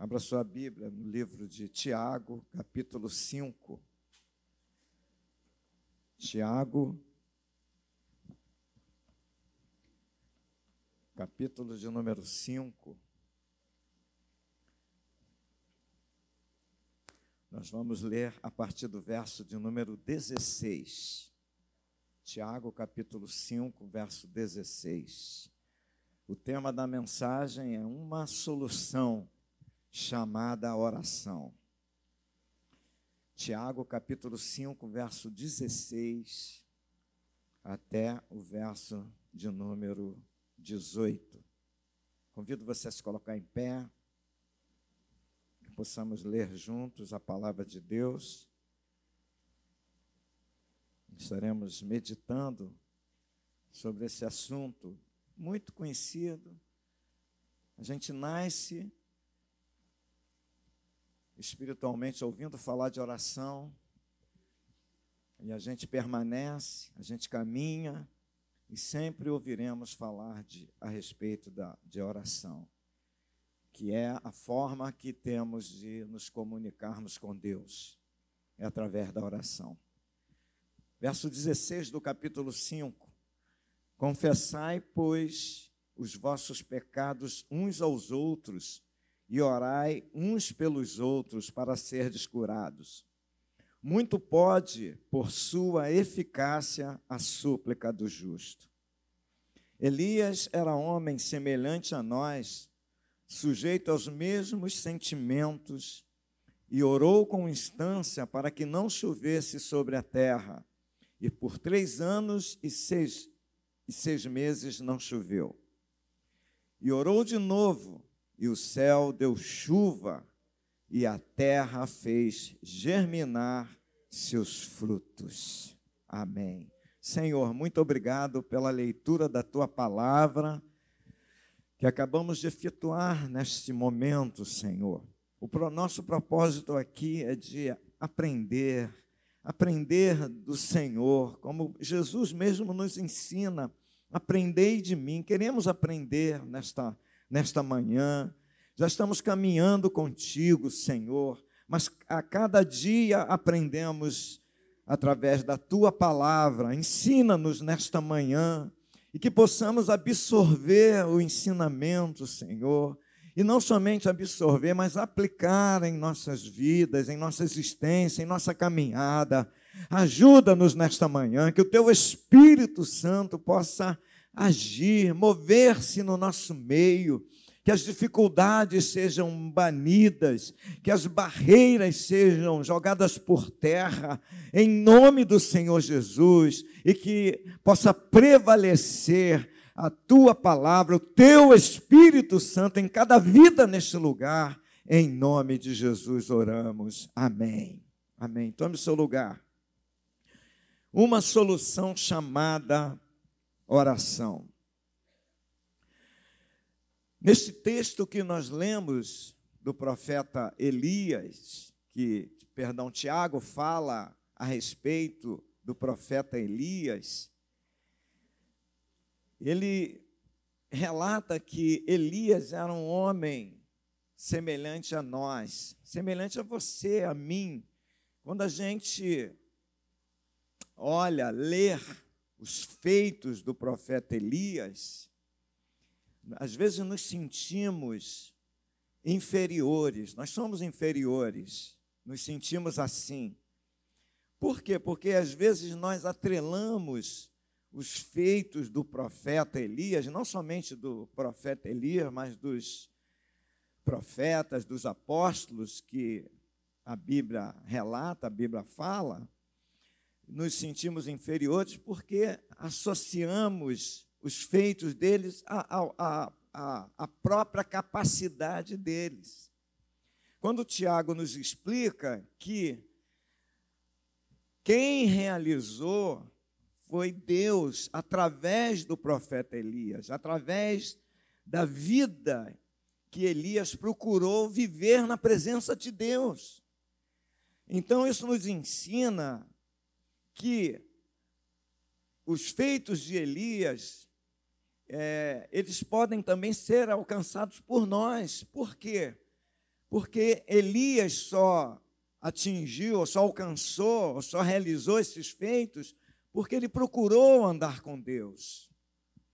Abra sua Bíblia no livro de Tiago, capítulo 5. Tiago, capítulo de número 5. Nós vamos ler a partir do verso de número 16. Tiago, capítulo 5, verso 16. O tema da mensagem é uma solução chamada oração. Tiago, capítulo 5, verso 16 até o verso de número 18. Convido você a se colocar em pé, que possamos ler juntos a palavra de Deus. Estaremos meditando sobre esse assunto muito conhecido. A gente nasce espiritualmente ouvindo falar de oração, e a gente permanece, a gente caminha, e sempre ouviremos falar de, a respeito da, de oração, que é a forma que temos de nos comunicarmos com Deus, é através da oração. Verso 16 do capítulo 5: Confessai, pois, os vossos pecados uns aos outros, e orai uns pelos outros para serdes curados. Muito pode, por sua eficácia, a súplica do justo. Elias era homem semelhante a nós, sujeito aos mesmos sentimentos, e orou com instância para que não chovesse sobre a terra. E por três anos e seis, e seis meses não choveu. E orou de novo, e o céu deu chuva, e a terra fez germinar seus frutos. Amém. Senhor, muito obrigado pela leitura da tua palavra que acabamos de efetuar neste momento, Senhor. O nosso propósito aqui é de aprender, aprender do Senhor, como Jesus mesmo nos ensina. Aprendei de mim. Queremos aprender nesta nesta manhã. Já estamos caminhando contigo, Senhor, mas a cada dia aprendemos através da tua palavra. Ensina-nos nesta manhã e que possamos absorver o ensinamento, Senhor, e não somente absorver, mas aplicar em nossas vidas, em nossa existência, em nossa caminhada. Ajuda-nos nesta manhã, que o teu Espírito Santo possa agir, mover-se no nosso meio, que as dificuldades sejam banidas, que as barreiras sejam jogadas por terra, em nome do Senhor Jesus, e que possa prevalecer a tua palavra, o teu Espírito Santo em cada vida neste lugar. Em nome de Jesus oramos. Amém. Amém. Tome seu lugar. Uma solução chamada oração. Neste texto que nós lemos do profeta Elias, que, perdão, Tiago fala a respeito do profeta Elias, ele relata que Elias era um homem semelhante a nós, semelhante a você, a mim. Quando a gente olha, ler os feitos do profeta Elias, às vezes nos sentimos inferiores, nós somos inferiores, nos sentimos assim. Por quê? Porque às vezes nós atrelamos os feitos do profeta Elias, não somente do profeta Elias, mas dos profetas, dos apóstolos que a Bíblia relata, a Bíblia fala, nos sentimos inferiores porque associamos os feitos deles à, à, à, à própria capacidade deles. Quando Tiago nos explica que quem realizou foi Deus através do profeta Elias, através da vida que Elias procurou viver na presença de Deus. Então, isso nos ensina que os feitos de Elias, é, eles podem também ser alcançados por nós. Por quê? porque Elias só atingiu, só alcançou, só realizou esses feitos porque ele procurou andar com Deus.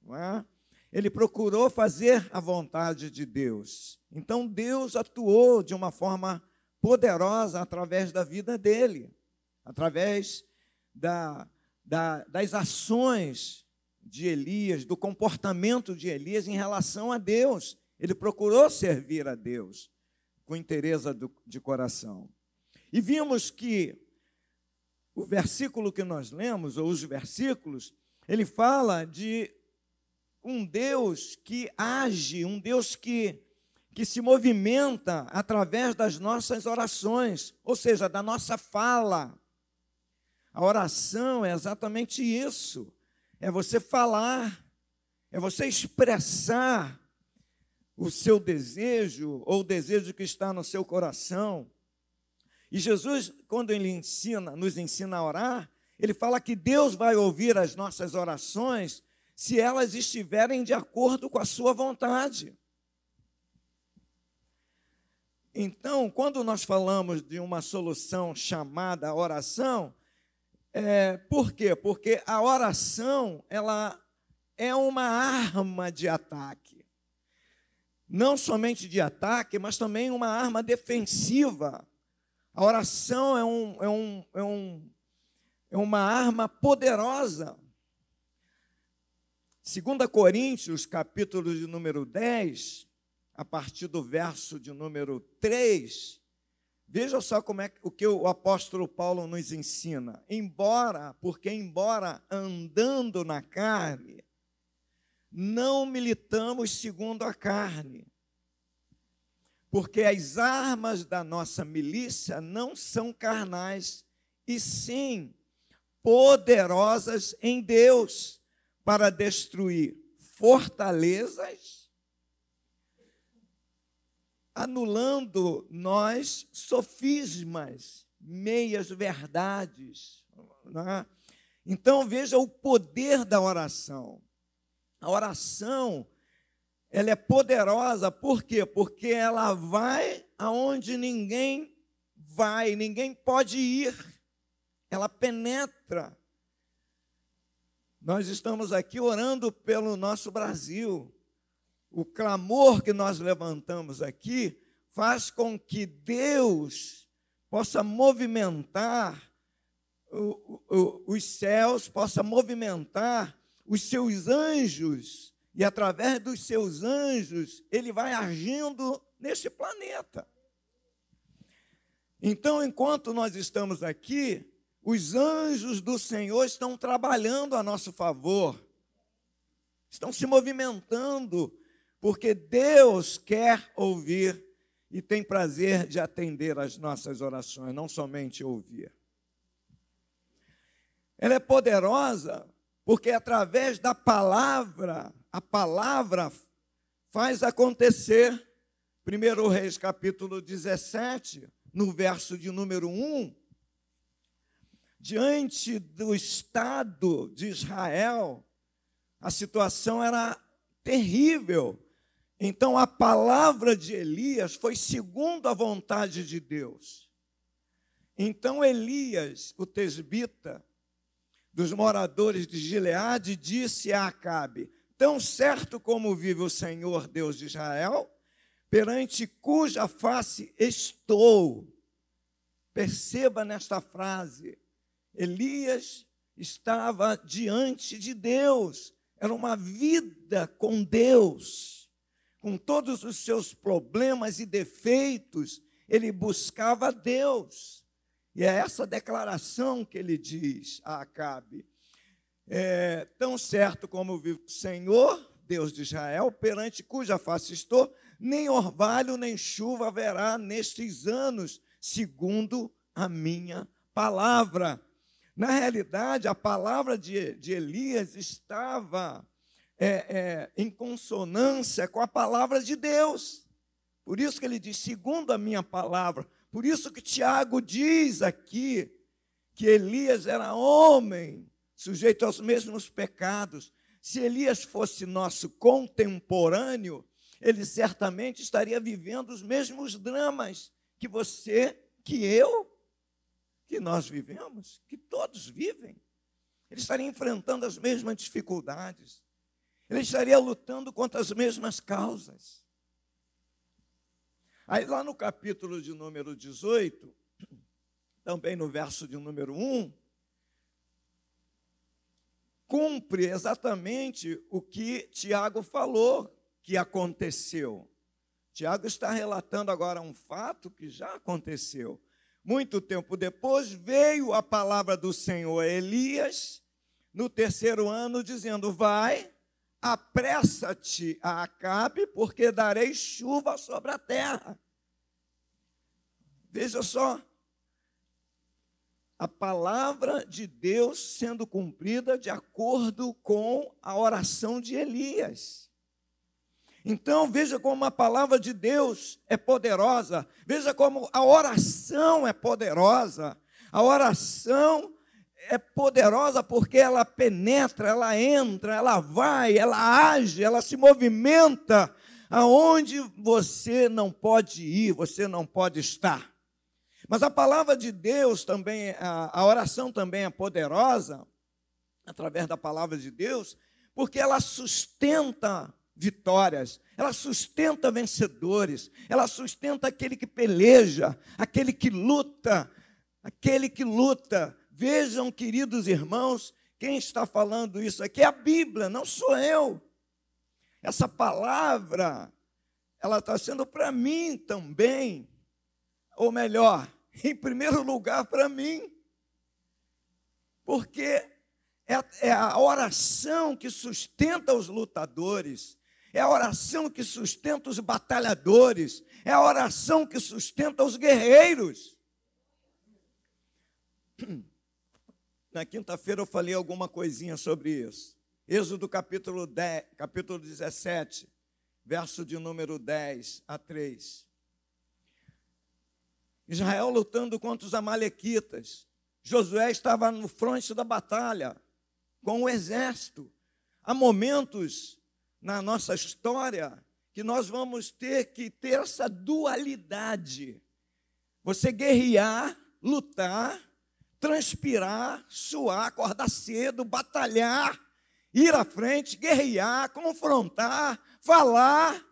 Não é? Ele procurou fazer a vontade de Deus. Então Deus atuou de uma forma poderosa através da vida dele, através da, da, das ações de Elias, do comportamento de Elias em relação a Deus. Ele procurou servir a Deus com interesse de coração. E vimos que o versículo que nós lemos, ou os versículos, ele fala de um Deus que age, um Deus que, que se movimenta através das nossas orações, ou seja, da nossa fala. A oração é exatamente isso: é você falar, é você expressar o seu desejo ou o desejo que está no seu coração. E Jesus, quando ele ensina, nos ensina a orar, ele fala que Deus vai ouvir as nossas orações se elas estiverem de acordo com a sua vontade. Então, quando nós falamos de uma solução chamada oração, é, por quê? Porque a oração ela é uma arma de ataque. Não somente de ataque, mas também uma arma defensiva. A oração é, um, é, um, é, um, é uma arma poderosa 2 Coríntios, capítulo de número 10, a partir do verso de número 3, veja só como é o que o apóstolo Paulo nos ensina. Embora, porque embora andando na carne, não militamos segundo a carne. Porque as armas da nossa milícia não são carnais, e sim poderosas em Deus para destruir fortalezas, anulando nós sofismas, meias verdades. É? Então veja o poder da oração. A oração ela é poderosa, por quê? Porque ela vai aonde ninguém vai, ninguém pode ir. Ela penetra nós estamos aqui orando pelo nosso Brasil. O clamor que nós levantamos aqui faz com que Deus possa movimentar os céus, possa movimentar os seus anjos, e através dos seus anjos, ele vai agindo neste planeta. Então, enquanto nós estamos aqui, os anjos do Senhor estão trabalhando a nosso favor, estão se movimentando, porque Deus quer ouvir e tem prazer de atender às nossas orações, não somente ouvir. Ela é poderosa porque através da palavra, a palavra faz acontecer. 1 Reis capítulo 17, no verso de número 1, diante do Estado de Israel, a situação era terrível. Então a palavra de Elias foi segundo a vontade de Deus. Então Elias, o tesbita, dos moradores de Gileade, disse a Acabe: Tão certo como vive o Senhor Deus de Israel, perante cuja face estou. Perceba nesta frase, Elias estava diante de Deus, era uma vida com Deus, com todos os seus problemas e defeitos, ele buscava Deus. E é essa declaração que ele diz a Acabe: é, Tão certo como vive o Senhor, Deus de Israel, perante cuja face estou, nem orvalho nem chuva haverá nestes anos, segundo a minha palavra. Na realidade, a palavra de, de Elias estava é, é, em consonância com a palavra de Deus. Por isso que ele diz, segundo a minha palavra. Por isso que Tiago diz aqui que Elias era homem, sujeito aos mesmos pecados. Se Elias fosse nosso contemporâneo, ele certamente estaria vivendo os mesmos dramas que você, que eu, que nós vivemos, que todos vivem. Ele estaria enfrentando as mesmas dificuldades. Ele estaria lutando contra as mesmas causas. Aí, lá no capítulo de número 18, também no verso de número 1, cumpre exatamente o que Tiago falou que aconteceu. Tiago está relatando agora um fato que já aconteceu. Muito tempo depois veio a palavra do Senhor a Elias, no terceiro ano, dizendo: Vai, apressa-te a Acabe, porque darei chuva sobre a terra. Veja só, a palavra de Deus sendo cumprida de acordo com a oração de Elias. Então, veja como a palavra de Deus é poderosa, veja como a oração é poderosa. A oração é poderosa porque ela penetra, ela entra, ela vai, ela age, ela se movimenta aonde você não pode ir, você não pode estar. Mas a palavra de Deus também, a, a oração também é poderosa, através da palavra de Deus, porque ela sustenta vitórias, ela sustenta vencedores, ela sustenta aquele que peleja, aquele que luta, aquele que luta. Vejam, queridos irmãos, quem está falando isso aqui é a Bíblia, não sou eu. Essa palavra, ela está sendo para mim também, ou melhor, em primeiro lugar para mim, porque é, é a oração que sustenta os lutadores, é a oração que sustenta os batalhadores, é a oração que sustenta os guerreiros. Na quinta-feira eu falei alguma coisinha sobre isso. Êxodo capítulo, 10, capítulo 17, verso de número 10 a 3. Israel lutando contra os amalequitas. Josué estava no fronte da batalha com o exército. Há momentos na nossa história que nós vamos ter que ter essa dualidade. Você guerrear, lutar, transpirar, suar, acordar cedo, batalhar, ir à frente, guerrear, confrontar, falar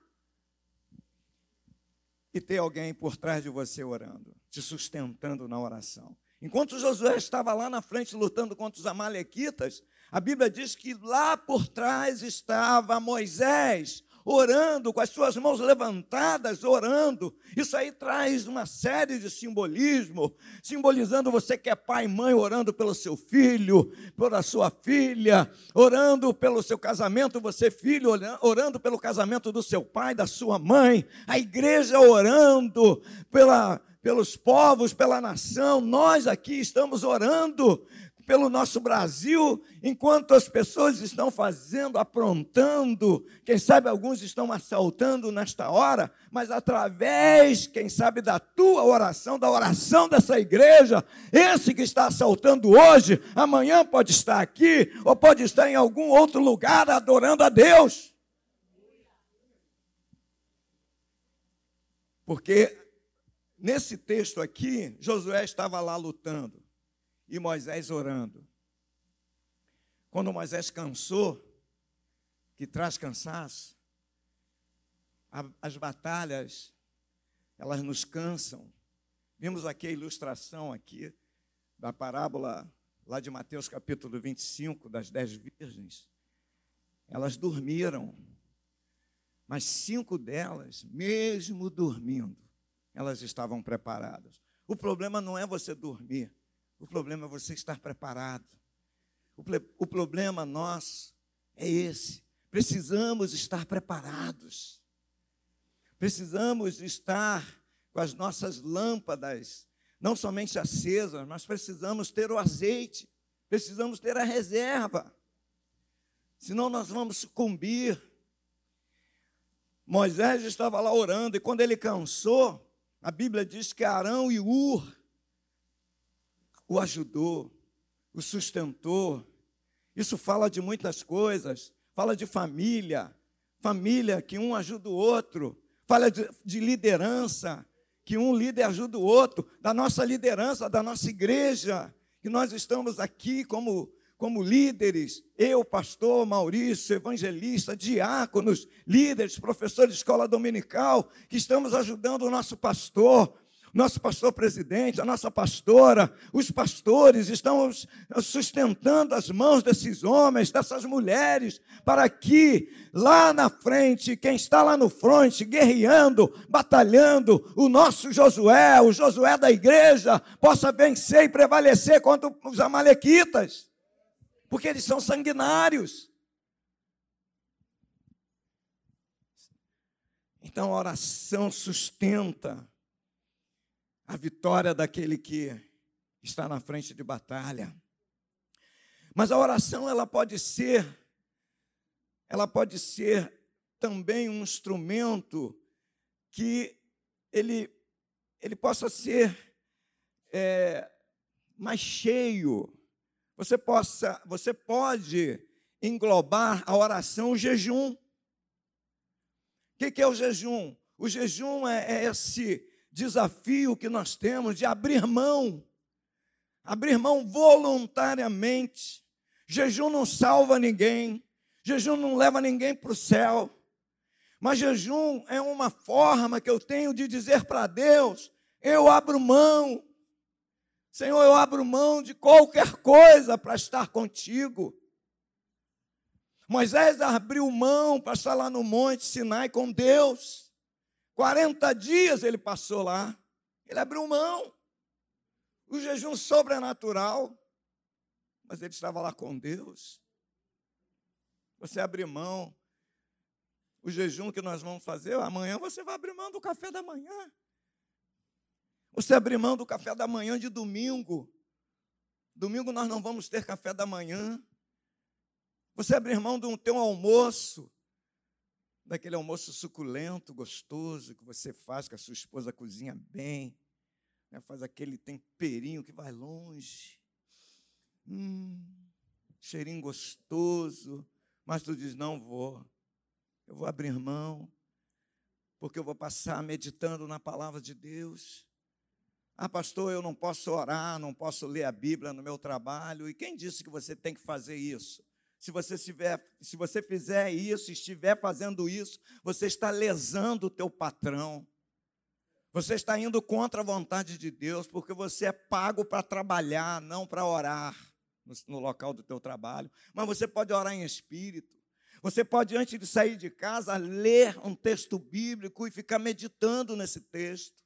e ter alguém por trás de você orando, te sustentando na oração. Enquanto Josué estava lá na frente lutando contra os amalequitas, a Bíblia diz que lá por trás estava Moisés, orando, com as suas mãos levantadas, orando. Isso aí traz uma série de simbolismo, simbolizando você que é pai e mãe, orando pelo seu filho, pela sua filha, orando pelo seu casamento, você filho, orando pelo casamento do seu pai, da sua mãe, a igreja orando pela pelos povos, pela nação, nós aqui estamos orando pelo nosso Brasil, enquanto as pessoas estão fazendo, aprontando, quem sabe alguns estão assaltando nesta hora, mas através, quem sabe, da tua oração, da oração dessa igreja, esse que está assaltando hoje, amanhã pode estar aqui, ou pode estar em algum outro lugar adorando a Deus. Porque nesse texto aqui, Josué estava lá lutando e Moisés orando. Quando Moisés cansou, que traz cansaço, as batalhas, elas nos cansam. Vimos aqui a ilustração aqui da parábola lá de Mateus capítulo 25, das dez virgens. Elas dormiram, mas cinco delas, mesmo dormindo, elas estavam preparadas. O problema não é você dormir, o problema é você estar preparado. O, o problema nosso é esse. Precisamos estar preparados. Precisamos estar com as nossas lâmpadas não somente acesas, mas precisamos ter o azeite, precisamos ter a reserva. Senão nós vamos sucumbir. Moisés estava lá orando e quando ele cansou, a Bíblia diz que Arão e Ur o ajudou, o sustentou. Isso fala de muitas coisas, fala de família, família, que um ajuda o outro. Fala de, de liderança, que um líder ajuda o outro. Da nossa liderança, da nossa igreja, que nós estamos aqui como como líderes, eu, pastor Maurício, evangelista, diáconos, líderes, professores de escola dominical, que estamos ajudando o nosso pastor, nosso pastor presidente, a nossa pastora, os pastores, estamos sustentando as mãos desses homens, dessas mulheres, para que lá na frente, quem está lá no fronte, guerreando, batalhando, o nosso Josué, o Josué da igreja, possa vencer e prevalecer contra os amalequitas porque eles são sanguinários. Então a oração sustenta a vitória daquele que está na frente de batalha. Mas a oração ela pode ser ela pode ser também um instrumento que ele ele possa ser é, mais cheio você, possa, você pode englobar a oração o jejum. O que é o jejum? O jejum é, é esse desafio que nós temos de abrir mão, abrir mão voluntariamente. Jejum não salva ninguém, jejum não leva ninguém para o céu, mas jejum é uma forma que eu tenho de dizer para Deus: eu abro mão, Senhor, eu abro mão de qualquer coisa para estar contigo. Moisés abriu mão para estar lá no Monte Sinai com Deus. 40 dias ele passou lá. Ele abriu mão. O jejum sobrenatural. Mas ele estava lá com Deus. Você abre mão. O jejum que nós vamos fazer, amanhã você vai abrir mão do café da manhã. Você abrir mão do café da manhã de domingo. Domingo nós não vamos ter café da manhã. Você abrir mão do teu almoço, daquele almoço suculento, gostoso, que você faz, que a sua esposa cozinha bem, né? faz aquele temperinho que vai longe. Hum, cheirinho gostoso, mas tu diz: não vou, eu vou abrir mão, porque eu vou passar meditando na palavra de Deus. Ah, pastor, eu não posso orar, não posso ler a Bíblia no meu trabalho. E quem disse que você tem que fazer isso? Se você, estiver, se você fizer isso, estiver fazendo isso, você está lesando o teu patrão. Você está indo contra a vontade de Deus, porque você é pago para trabalhar, não para orar no, no local do teu trabalho. Mas você pode orar em espírito. Você pode, antes de sair de casa, ler um texto bíblico e ficar meditando nesse texto.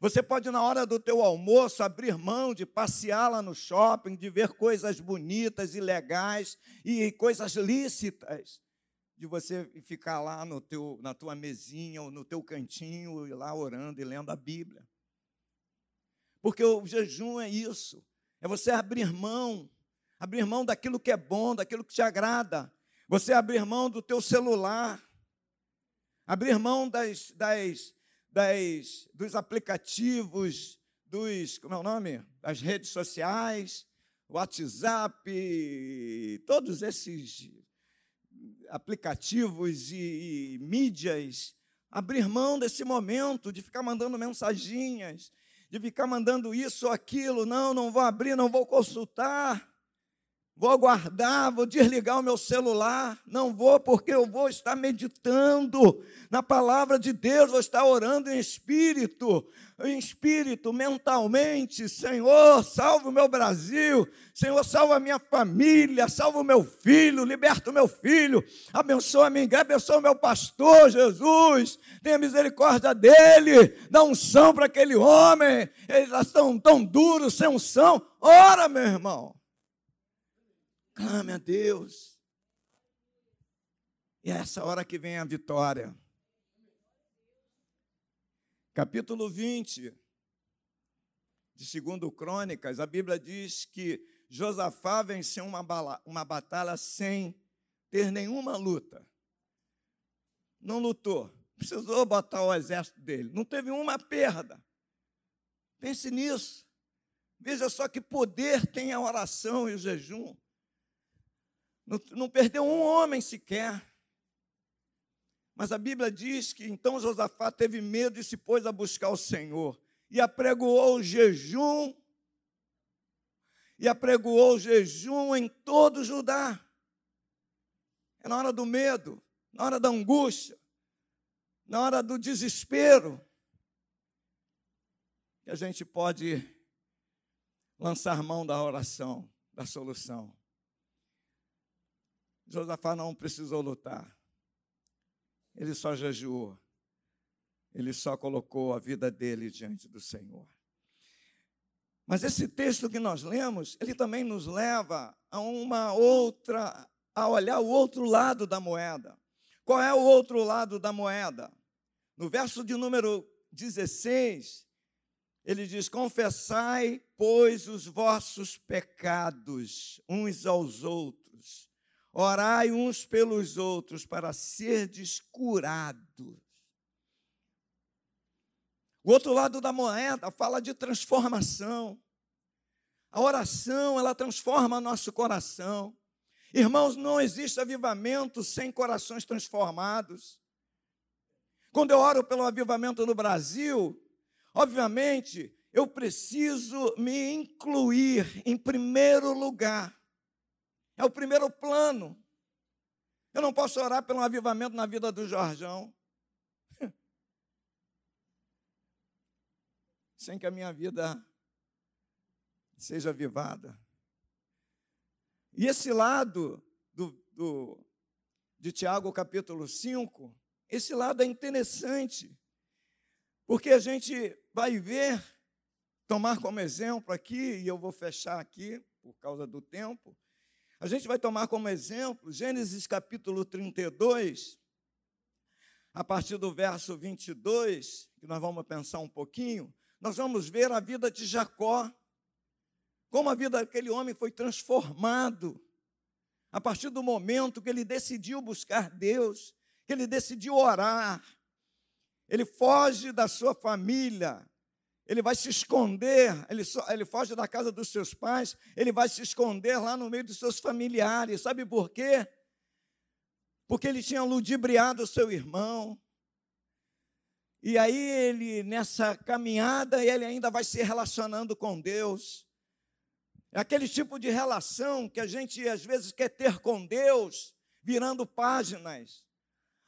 Você pode, na hora do teu almoço, abrir mão de passear lá no shopping, de ver coisas bonitas e legais e coisas lícitas, de você ficar lá no teu, na tua mesinha ou no teu cantinho, e lá orando e lendo a Bíblia. Porque o jejum é isso, é você abrir mão, abrir mão daquilo que é bom, daquilo que te agrada, você abrir mão do teu celular, abrir mão das, das das, dos aplicativos, dos, como é o nome? Das redes sociais, WhatsApp, todos esses aplicativos e, e mídias, abrir mão desse momento de ficar mandando mensaginhas, de ficar mandando isso ou aquilo, não, não vou abrir, não vou consultar. Vou aguardar, vou desligar o meu celular. Não vou, porque eu vou estar meditando na palavra de Deus, vou estar orando em espírito, em espírito, mentalmente. Senhor, salva o meu Brasil. Senhor, salva a minha família, salva o meu filho, liberta o meu filho. Abençoa a minha igreja, abençoa o meu pastor, Jesus. Tenha misericórdia dele. Dá unção para aquele homem. Eles estão tão duros, sem unção. Ora, meu irmão. Clame a Deus. E é essa hora que vem a vitória. Capítulo 20 de 2 Crônicas, a Bíblia diz que Josafá venceu uma, uma batalha sem ter nenhuma luta. Não lutou. Precisou botar o exército dele. Não teve uma perda. Pense nisso. Veja só que poder tem a oração e o jejum. Não, não perdeu um homem sequer. Mas a Bíblia diz que então Josafá teve medo e se pôs a buscar o Senhor. E apregoou o jejum, e apregoou o jejum em todo Judá. É na hora do medo, na hora da angústia, na hora do desespero, que a gente pode lançar mão da oração, da solução. Josafá não precisou lutar, ele só jejuou, ele só colocou a vida dele diante do Senhor. Mas esse texto que nós lemos, ele também nos leva a uma outra, a olhar o outro lado da moeda. Qual é o outro lado da moeda? No verso de número 16, ele diz: Confessai, pois, os vossos pecados uns aos outros, orai uns pelos outros para serdes curados. O outro lado da moeda fala de transformação. A oração, ela transforma nosso coração. Irmãos, não existe avivamento sem corações transformados. Quando eu oro pelo avivamento no Brasil, Obviamente, eu preciso me incluir em primeiro lugar. É o primeiro plano. Eu não posso orar pelo avivamento na vida do Jorjão. Sem que a minha vida seja avivada. E esse lado do, do, de Tiago, capítulo 5, esse lado é interessante. Porque a gente vai ver, tomar como exemplo aqui, e eu vou fechar aqui por causa do tempo. A gente vai tomar como exemplo Gênesis capítulo 32, a partir do verso 22, que nós vamos pensar um pouquinho, nós vamos ver a vida de Jacó, como a vida daquele homem foi transformado a partir do momento que ele decidiu buscar Deus, que ele decidiu orar, ele foge da sua família, ele vai se esconder, ele, ele foge da casa dos seus pais, ele vai se esconder lá no meio dos seus familiares. Sabe por quê? Porque ele tinha ludibriado o seu irmão. E aí ele, nessa caminhada, ele ainda vai se relacionando com Deus. É aquele tipo de relação que a gente às vezes quer ter com Deus, virando páginas.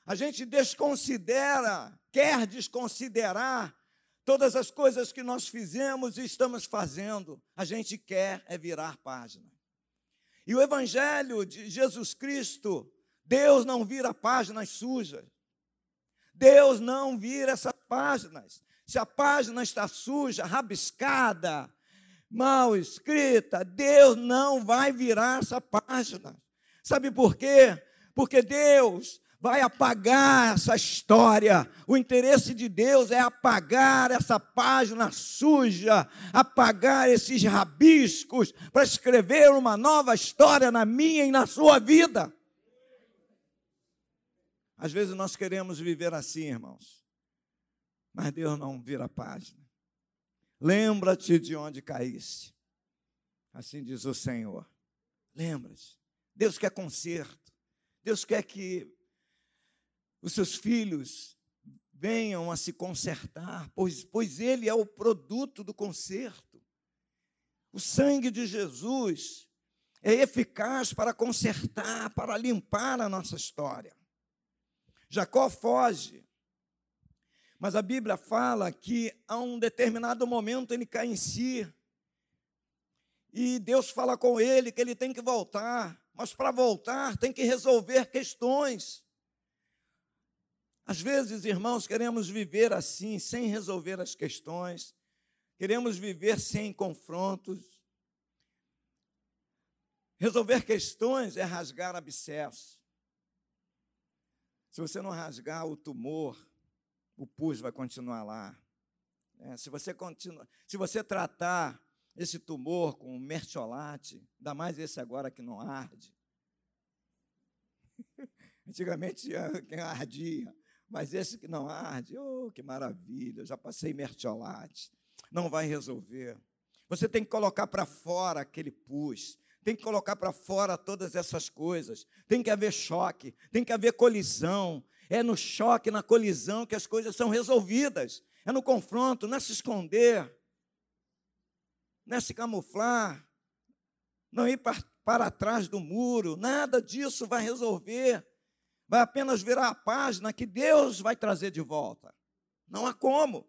A gente desconsidera quer desconsiderar todas as coisas que nós fizemos e estamos fazendo. A gente quer é virar página. E o Evangelho de Jesus Cristo, Deus não vira páginas sujas. Deus não vira essas páginas. Se a página está suja, rabiscada, mal escrita, Deus não vai virar essa página. Sabe por quê? Porque Deus vai apagar essa história. O interesse de Deus é apagar essa página suja, apagar esses rabiscos, para escrever uma nova história na minha e na sua vida. Às vezes nós queremos viver assim, irmãos, mas Deus não vira a página. Lembra-te de onde caíste. Assim diz o Senhor. Lembra-te. Deus quer conserto. Deus quer que os seus filhos venham a se consertar, pois, pois ele é o produto do conserto. O sangue de Jesus é eficaz para consertar, para limpar a nossa história. Jacó foge, mas a Bíblia fala que a um determinado momento ele cai em si. E Deus fala com ele que ele tem que voltar, mas para voltar tem que resolver questões. Às vezes, irmãos, queremos viver assim, sem resolver as questões, queremos viver sem confrontos. Resolver questões é rasgar abscesso. Se você não rasgar o tumor, o pus vai continuar lá. É, se, você continua, se você tratar esse tumor com mertiolate, ainda mais esse agora que não arde. Antigamente quem ardia. Mas esse que não arde, oh, que maravilha, já passei mertiolate. Não vai resolver. Você tem que colocar para fora aquele pus, tem que colocar para fora todas essas coisas, tem que haver choque, tem que haver colisão. É no choque, na colisão que as coisas são resolvidas. É no confronto, não é se esconder, não é se camuflar, não ir para, para trás do muro, nada disso vai resolver. Vai apenas virar a página que Deus vai trazer de volta. Não há como.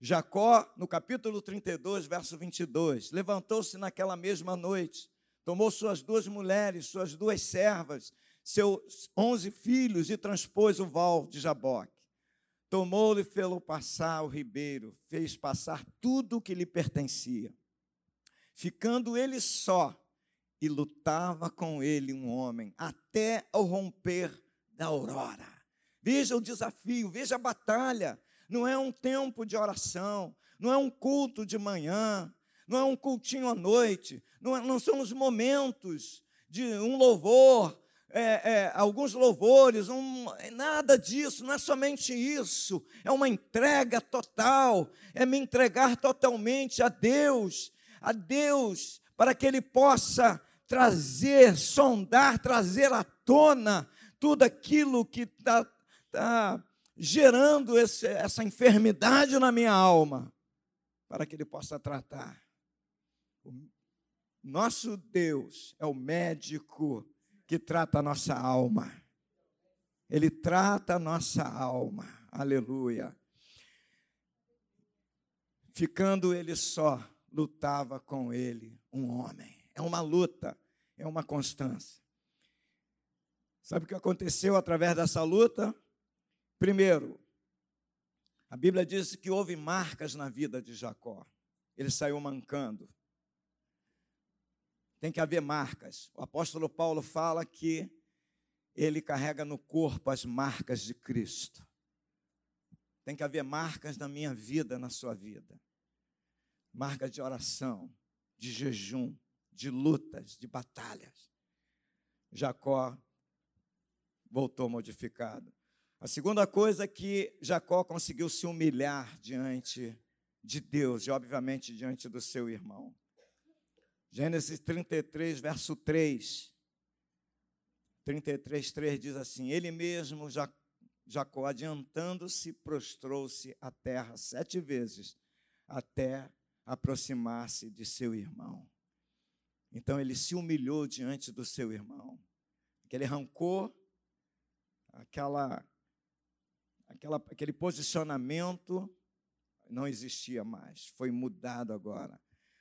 Jacó, no capítulo 32, verso 22, levantou-se naquela mesma noite, tomou suas duas mulheres, suas duas servas, seus onze filhos e transpôs o val de Jaboque. Tomou-lhe e fê-lo passar o ribeiro, fez passar tudo o que lhe pertencia. Ficando ele só, e lutava com ele um homem, até ao romper da aurora. Veja o desafio, veja a batalha. Não é um tempo de oração, não é um culto de manhã, não é um cultinho à noite, não, é, não são os momentos de um louvor, é, é, alguns louvores, um, nada disso, não é somente isso, é uma entrega total, é me entregar totalmente a Deus, a Deus, para que Ele possa trazer, sondar, trazer à tona tudo aquilo que está tá gerando esse, essa enfermidade na minha alma, para que Ele possa tratar. O nosso Deus é o médico que trata a nossa alma. Ele trata a nossa alma. Aleluia. Ficando ele só, lutava com ele um homem. É uma luta, é uma constância. Sabe o que aconteceu através dessa luta? Primeiro, a Bíblia diz que houve marcas na vida de Jacó. Ele saiu mancando. Tem que haver marcas. O apóstolo Paulo fala que ele carrega no corpo as marcas de Cristo. Tem que haver marcas na minha vida, na sua vida. Marcas de oração, de jejum, de lutas, de batalhas. Jacó voltou modificado. A segunda coisa é que Jacó conseguiu se humilhar diante de Deus e, obviamente, diante do seu irmão. Gênesis 33, verso 3. 33, 3 diz assim: Ele mesmo, Jacó, adiantando-se, prostrou-se à terra sete vezes, até aproximar-se de seu irmão. Então ele se humilhou diante do seu irmão. Aquele rancor, aquela, aquela, aquele posicionamento não existia mais, foi mudado agora.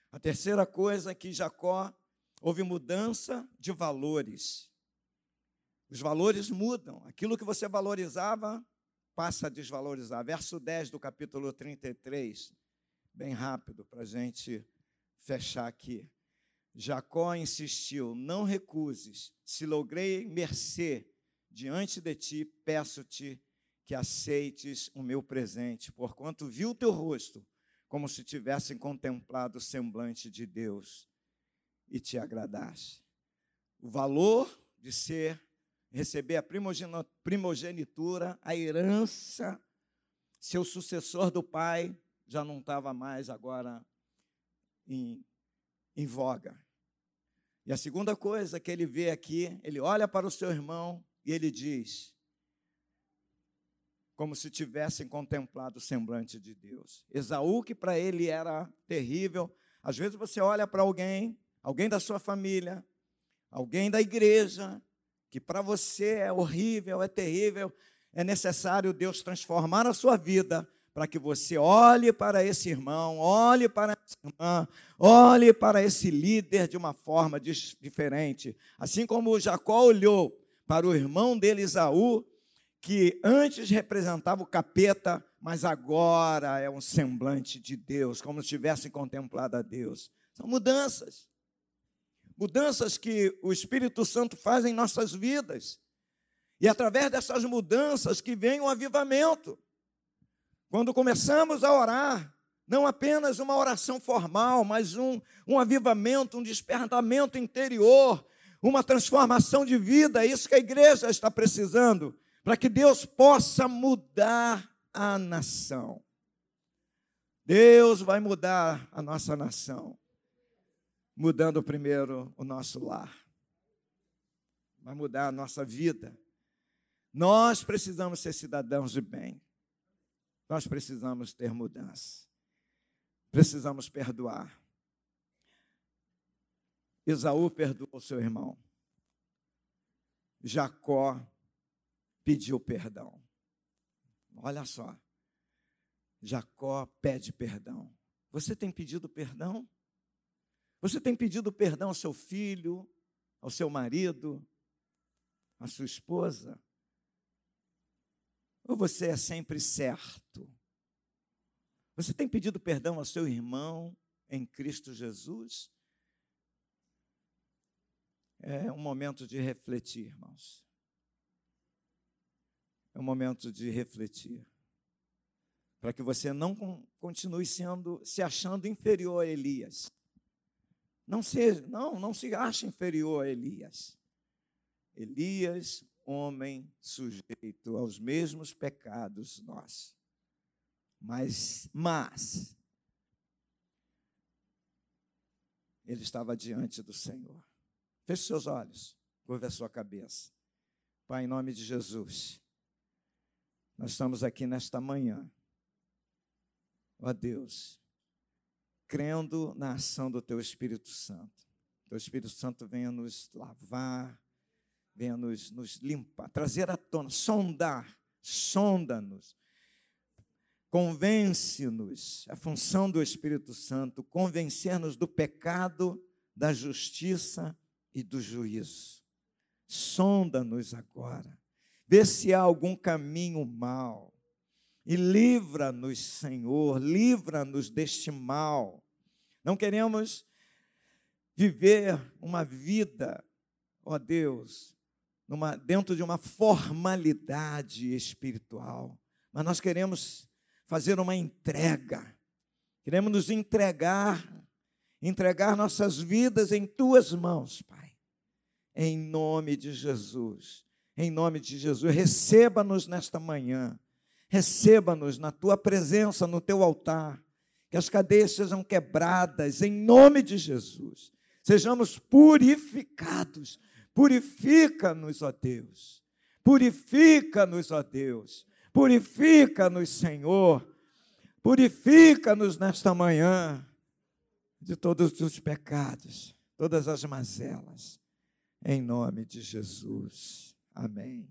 A terceira coisa é que Jacó houve mudança de valores. Os valores mudam. Aquilo que você valorizava passa a desvalorizar. Verso 10 do capítulo 33, bem rápido para a gente fechar aqui. Jacó insistiu: Não recuses, se logrei mercê diante de ti, peço-te que aceites o meu presente, porquanto vi o teu rosto como se tivessem contemplado o semblante de Deus e te agradasse. O valor de ser, receber a primogenitura, a herança, seu sucessor do pai já não estava mais agora em, em voga. E a segunda coisa que ele vê aqui, ele olha para o seu irmão e ele diz, como se tivessem contemplado o semblante de Deus. Esaú, que para ele era terrível, às vezes você olha para alguém, alguém da sua família, alguém da igreja, que para você é horrível, é terrível, é necessário Deus transformar a sua vida para que você olhe para esse irmão, olhe para essa irmã, olhe para esse líder de uma forma diferente. Assim como Jacó olhou para o irmão dele, Isaú, que antes representava o capeta, mas agora é um semblante de Deus, como se tivesse contemplado a Deus. São mudanças. Mudanças que o Espírito Santo faz em nossas vidas. E através dessas mudanças que vem o avivamento. Quando começamos a orar, não apenas uma oração formal, mas um, um avivamento, um despertamento interior, uma transformação de vida, é isso que a igreja está precisando, para que Deus possa mudar a nação. Deus vai mudar a nossa nação, mudando primeiro o nosso lar, vai mudar a nossa vida. Nós precisamos ser cidadãos de bem. Nós precisamos ter mudança. Precisamos perdoar. Esaú perdoou seu irmão. Jacó pediu perdão. Olha só. Jacó pede perdão. Você tem pedido perdão? Você tem pedido perdão ao seu filho, ao seu marido, à sua esposa? Ou você é sempre certo? Você tem pedido perdão ao seu irmão em Cristo Jesus? É um momento de refletir, irmãos. É um momento de refletir. Para que você não continue sendo, se achando inferior a Elias. Não se, não, não se ache inferior a Elias. Elias, homem sujeito aos mesmos pecados nós. Mas, mas, ele estava diante do Senhor. Feche seus olhos, curva a sua cabeça. Pai, em nome de Jesus, nós estamos aqui nesta manhã, ó Deus, crendo na ação do Teu Espírito Santo. Teu Espírito Santo venha nos lavar, venha nos, nos limpar, trazer à tona, sondar, sonda-nos, convence-nos, a função do Espírito Santo, convencer-nos do pecado, da justiça e do juízo. Sonda-nos agora, vê se há algum caminho mal e livra-nos, Senhor, livra-nos deste mal. Não queremos viver uma vida, ó Deus, numa, dentro de uma formalidade espiritual, mas nós queremos fazer uma entrega, queremos nos entregar, entregar nossas vidas em tuas mãos, Pai, em nome de Jesus, em nome de Jesus, receba-nos nesta manhã. Receba-nos na tua presença, no teu altar, que as cadeias sejam quebradas em nome de Jesus, sejamos purificados. Purifica-nos, ó Deus, purifica-nos, ó Deus, purifica-nos, Senhor, purifica-nos nesta manhã de todos os pecados, todas as mazelas, em nome de Jesus. Amém.